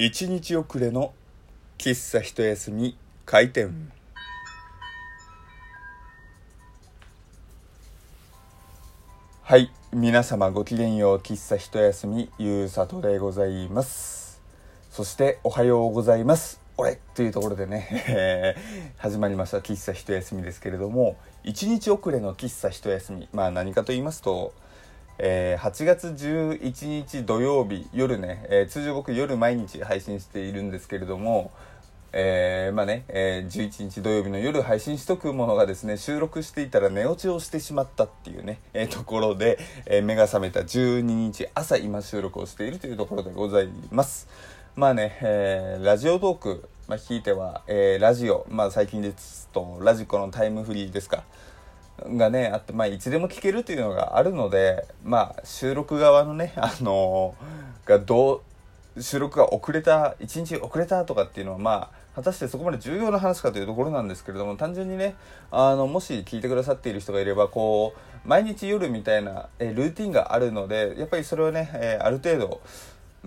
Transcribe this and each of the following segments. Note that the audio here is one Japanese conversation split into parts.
一日遅れの喫茶一休み開店。はい皆様ごきげんよう喫茶一休みゆうさとでございます。そしておはようございます。俺というところでね、始まりました喫茶一休みですけれども一日遅れの喫茶一休み。まあ何かと言いますとえー8月11日土曜日夜ね、えー通常僕夜毎日配信しているんですけれども、えーまあね、えー11日土曜日の夜配信しとくものがですね収録していたら寝落ちをしてしまったっていうね、えーところで、え目が覚めた12日朝今収録をしているというところでございます。まあね、えラジオトーク、まあ、ひいては、えラジオ、まあ、最近ですとラジコのタイムフリーですか。がねあって、まあ、いつでも聞けるというのがあるので、まあ、収録側のね、あのーがどう収録が遅れた1日遅れたとかっていうのはまあ果たしてそこまで重要な話かというところなんですけれども単純にねあのもし聞いてくださっている人がいればこう毎日夜みたいなえルーティンがあるのでやっぱりそれをね、えーある程度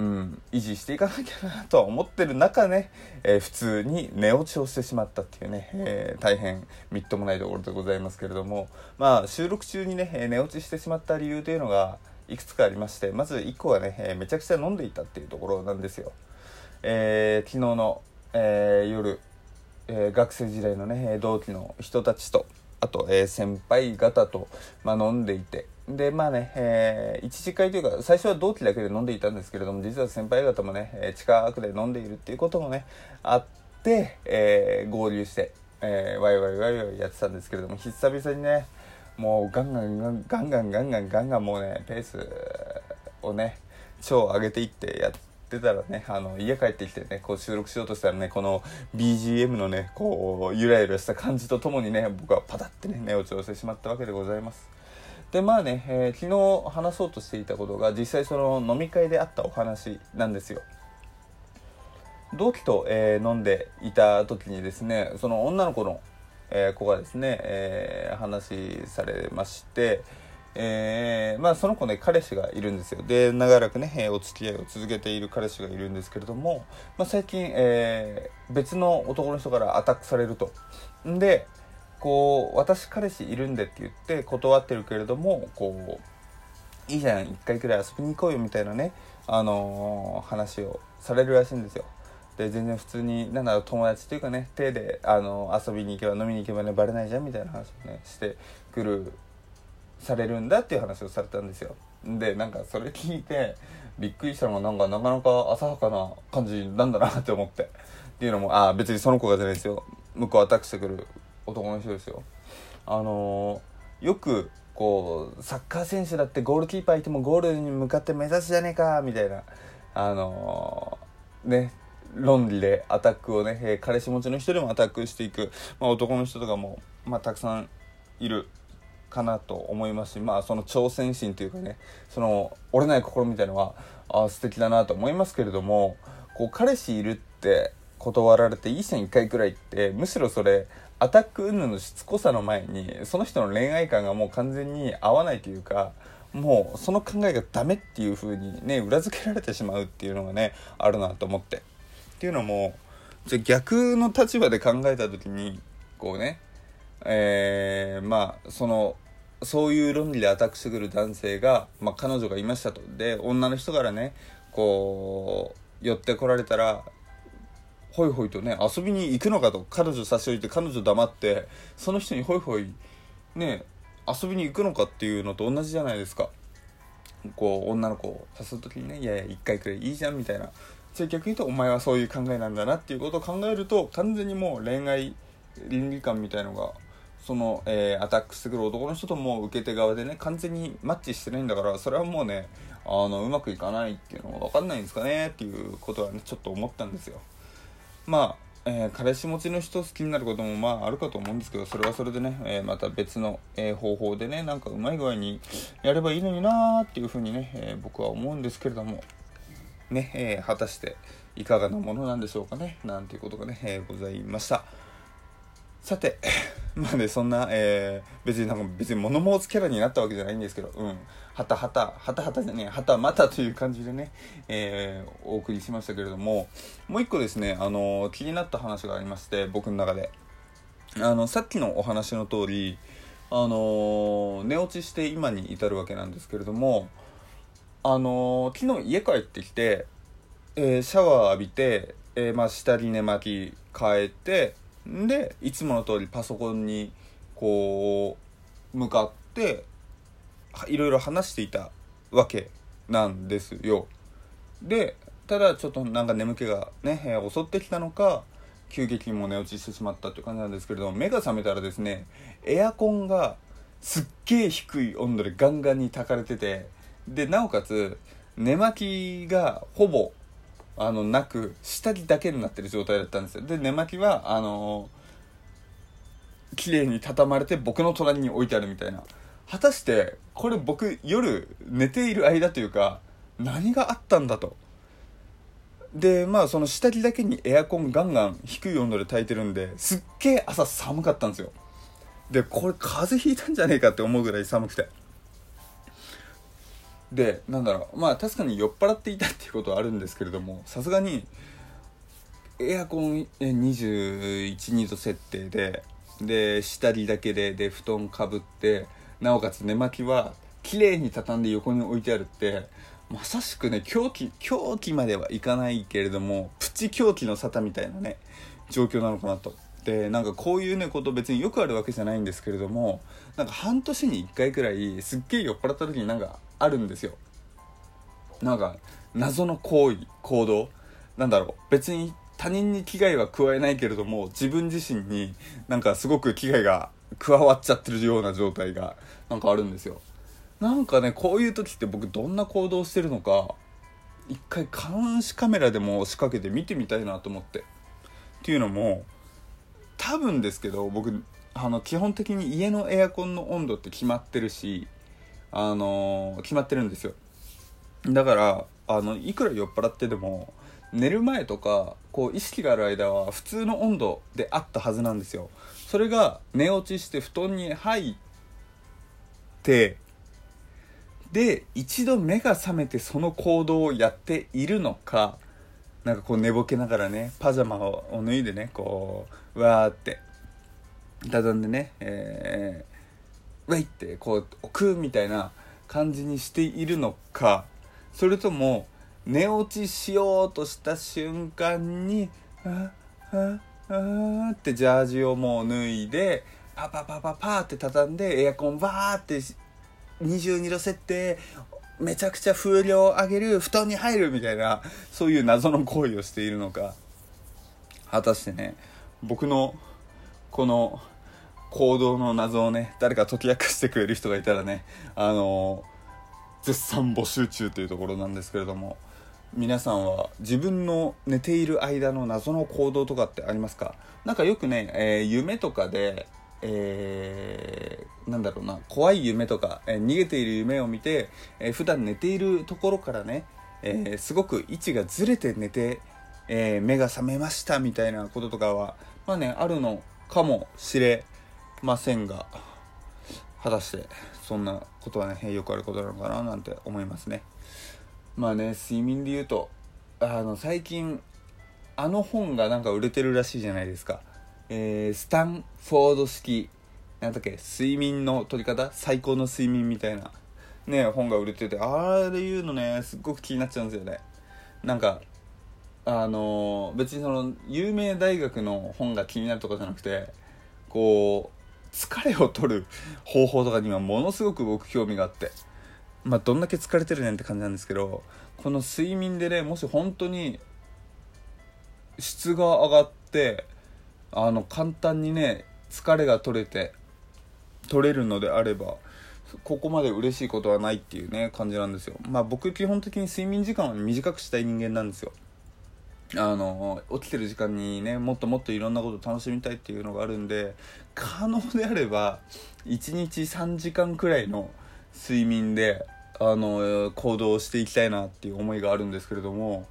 うん、維持していかなきゃなとは思ってる中ね、えー普通に寝落ちをしてしまったっていうね、えー大変みっともないところでございますけれどもまあ収録中にねえ寝落ちしてしまった理由というのがいくつかありましてまず1個はね、えめちゃくちゃ飲んでいたっていうところなんですよ、えー昨日の、え夜、え学生時代のね同期の人たちとあと、え先輩方と、まあ、飲んでいてでまあね、えー一次会というか最初は同期だけで飲んでいたんですけれども実は先輩方もね、えー近くで飲んでいるっていうこともねあって、えー合流して、えーワイワイワイワイやってたんですけれども久々にねもうガンガンガンガンガンガンガンガンガンもうねペースをね超上げていってやってたらねあの家帰ってきてねこう収録しようとしたらねこの BGM のねこうゆらゆらした感じとともにね僕はパタってね寝落ちをしてしまったわけでございます。でまあね、えー昨日話そうとしていたことが実際その飲み会であったお話なんですよ。同期と、えー飲んでいた時にですねその女の子の、えー子がですね、えー話されまして、えまあその子ね彼氏がいるんですよ。で長らくね、えお付き合いを続けている彼氏がいるんですけれども、まあ、最近、え別の男の人からアタックされると。でこう私彼氏いるんでって言って断ってるけれどもこういいじゃん一回くらい遊びに行こうよみたいなね、あのー話をされるらしいんですよ。で全然普通になんだろう友達というかね手で、あの遊びに行けば飲みに行けばねバレないじゃんみたいな話をねしてくるされるんだっていう話をされたんですよ。でなんかそれ聞いてびっくりしたのがなんかなかなか浅はかな感じなんだなって思って。っていうのもああ別にその子がじゃないですよ。向こうアタックしてくる男の人ですよ。あのよくこうサッカー選手だってゴールキーパーいてもゴールに向かって目指すじゃねえかみたいな。あのーね論理でアタックをね、え彼氏持ちの人でもアタックしていく、まあ、男の人とかも、まあ、たくさんいるかなと思いますしまあその挑戦心というかねその折れない心みたいのはあ素敵だなと思いますけれどもこう彼氏いるって断られていい線1回くらいってむしろそれアタック云々のしつこさの前にその人の恋愛観がもう完全に合わないというかもうその考えがダメっていう風にね裏付けられてしまうっていうのがねあるなと思って。っていうのもじゃ逆の立場で考えた時にこうねえーまあそのそういう論理でアタックしてくる男性が、まあ、彼女がいましたと。で女の人からねこう寄ってこられたらホイホイとね遊びに行くのかと彼女差し置いて彼女黙ってその人にホイホイね遊びに行くのかっていうのと同じじゃないですか。こう女の子を誘う時にねいやいや1回くらいいいじゃんみたいな。じゃあ逆に言うとお前はそういう考えなんだなっていうことを考えると完全にもう恋愛倫理観みたいのがその、えーアタックしてくる男の人とも受け手側でね完全にマッチしてないんだからそれはもうねあのうまくいかないっていうのが分かんないんですかねっていうことはねちょっと思ったんですよ。まあ、えー彼氏持ちの人好きになることもまああるかと思うんですけどそれはそれでね、えーまた別の、えー方法でねなんかうまい具合にやればいいのになーっていうふうにね、え僕は思うんですけれどもね、え果たしていかがなものなんでしょうかねなんていうことがね、えございました。さて まあねそんな、えー、別になんか別に物申すキャラになったわけじゃないんですけどうん。はたはたはたはたじゃねえはたまたという感じでね、えー、お送りしましたけれどももう一個ですねあの気になった話がありまして僕の中で。あのさっきのお話の通りあの寝落ちして今に至るわけなんですけれどもあの昨日家帰ってきて、え、シャワー浴びて、え、まあ、下着寝巻き変えてでいつもの通りパソコンにこう向かっていろいろ話していたわけなんですよ。でただちょっとなんか眠気がね襲ってきたのか急激にも寝落ちしてしまったっていう感じなんですけれども目が覚めたらですねエアコンがすっげえ低い温度でガンガンに炊かれててでなおかつ寝巻きがほぼあのなく下着だけになってる状態だったんですよ。で寝巻きはあのー、綺麗に畳まれて僕の隣に置いてあるみたいな。果たしてこれ僕夜寝ている間というか何があったんだと。でまあその下着だけにエアコンガンガン低い温度で炊いてるんですっげえ朝寒かったんですよ。でこれ風邪ひいたんじゃねえかって思うぐらい寒くて。でなんだろうまあ確かに酔っ払っていたっていうことはあるんですけれどもさすがにエアコン212度設定でで下着だけでで布団かぶってなおかつ寝巻きは綺麗に畳んで横に置いてあるってまさしくね狂気狂気まではいかないけれどもプチ狂気の沙汰みたいなね状況なのかなと。でなんかこういうねこと別によくあるわけじゃないんですけれどもなんか半年に1回くらいすっげえ酔っ払った時になんかあるんですよ。なんか謎の行為行動。なんだろう。別に他人に危害は加えないけれども自分自身になんかすごく危害が加わっちゃってるような状態がなんかあるんですよ。なんかねこういう時って僕どんな行動してるのか一回監視カメラでも仕掛けて見てみたいなと思って。っていうのも多分ですけど僕あの基本的に家のエアコンの温度って決まってるしあの決まってるんですよ。だからあのいくら酔っ払ってでも寝る前とかこう意識がある間は普通の温度であったはずなんですよ。それが寝落ちして布団に入ってで一度目が覚めてその行動をやっているのかなんかこう寝ぼけながらねパジャマを脱いでねこうわーって畳んでねえー、ウェイってこう置くみたいな感じにしているのかそれとも寝落ちしようとした瞬間に「あああってジャージをもう脱いでパパパパパって畳んでエアコンバーって22度設定めちゃくちゃ風量を上げる布団に入るみたいなそういう謎の行為をしているのか。果たしてね僕のこの行動の謎をね誰か解き明かしてくれる人がいたらねあの絶賛募集中というところなんですけれども皆さんは自分の寝ている間の謎の行動とかってありますか？なんかよくね、えー、夢とかでえー、なんだろうな怖い夢とか、えー、逃げている夢を見て、えー、普段寝ているところからね、えー、すごく位置がずれて寝て、えー、目が覚めましたみたいなこととかはまあねあるのかもしれませんが果たしてそんなことはねよくあることなのかななんて思いますね。まあね睡眠で言うとあの最近あの本がなんか売れてるらしいじゃないですか。えー、スタンフォード式なんだっけ睡眠の取り方？最高の睡眠みたいな。ね本が売れててああいうのねすっごく気になっちゃうんですよね。なんかあの、別にその有名大学の本が気になるとかじゃなくてこう疲れを取る方法とかにはものすごく僕興味があって。まあどんだけ疲れてるねんって感じなんですけどこの睡眠でねもし本当に質が上がってあの簡単にね疲れが取れて取れるのであればここまで嬉しいことはないっていうね感じなんですよ。まあ僕基本的に睡眠時間は短くしたい人間なんですよ。あの起きてる時間にねもっともっといろんなこと楽しみたいっていうのがあるんで可能であれば1日3時間くらいの睡眠であの行動していきたいなっていう思いがあるんですけれども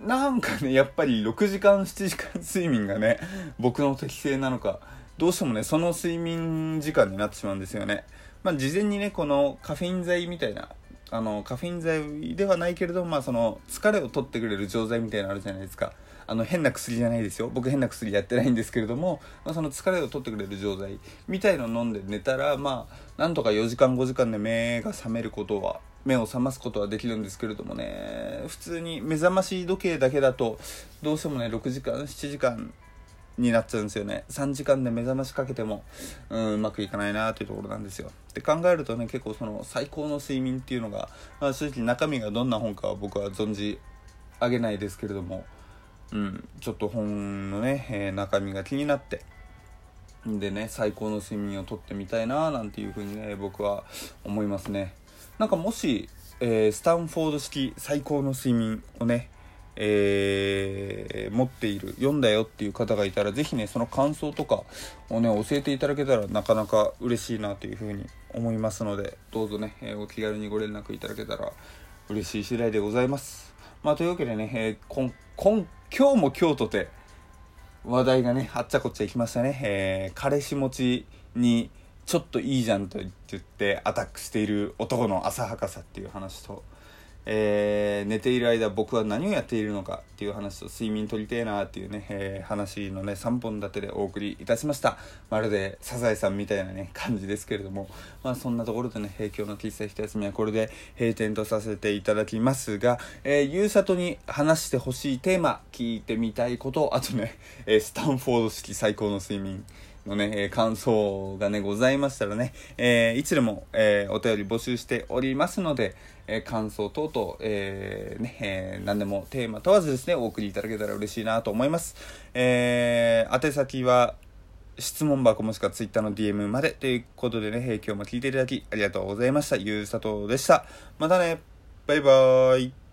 なんかねやっぱり6時間7時間睡眠がね僕の適性なのかどうしてもねその睡眠時間になってしまうんですよね。まあ事前にねこのカフェイン剤みたいなあのカフェイン剤ではないけれどまあその疲れを取ってくれる錠剤みたいなのあるじゃないですか。あの変な薬じゃないですよ。僕変な薬やってないんですけれども、まあ、その疲れを取ってくれる錠剤みたいの飲んで寝たらまあなんとか4時間5時間で目が覚めることは目を覚ますことはできるんですけれどもね。普通に目覚まし時計だけだとどうしてもね6時間7時間になっちゃうんですよね。3時間で目覚ましかけてもうんうまくいかないなというところなんですよ。で考えるとね結構その最高の睡眠っていうのが、まあ、正直中身がどんな本かは僕は存じ上げないですけれどもうん、ちょっと本のね、えー、中身が気になってでね最高の睡眠をとってみたいななんていうふうにね僕は思いますね。なんかもし、えー、スタンフォード式最高の睡眠をねえー、持っている読んだよっていう方がいたら是非ねその感想とかをね教えていただけたらなかなか嬉しいなというふうに思いますのでどうぞね、えー、お気軽にご連絡いただけたら嬉しい次第でございます。まあというわけでね、えー、今今日も今日とて話題がねあっちゃこっちゃいきましたね、え、彼氏持ちにちょっといいじゃんと言ってアタックしている男の浅はかさっていう話とえー、寝ている間僕は何をやっているのかっていう話と睡眠とりてえなっていうね、えー、話のね3本立てでお送りいたしました。まるでサザエさんみたいなね感じですけれども。まあそんなところでね、今日の喫茶一休みはこれで閉店とさせていただきますが、えー、ゆうさとに話してほしいテーマ聞いてみたいことあとね、え、スタンフォード式最高の睡眠。のね、え感想がね、ございましたらね、えー、いつでも、えー、お便り募集しておりますので、えー、感想等々、えー、ね、え、何でもテーマ問わずですね、お送りいただけたら嬉しいなと思います。え、宛先は、質問箱もしくは Twitter の DM までということでね、今日も聞いていただきありがとうございました。ゆうさとでした。またね、バイバーイ。